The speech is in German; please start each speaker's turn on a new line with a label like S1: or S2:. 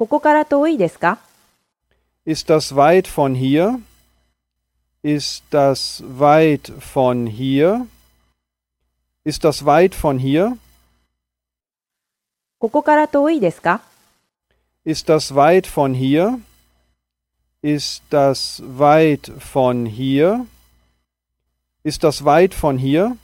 S1: ここから遠いですか
S2: Ist das weit von hier? Ist das weit von hier? Ist das weit von hier?
S1: ここから遠いですか
S2: Ist das weit von hier? Ist das weit von hier? Ist das weit von hier?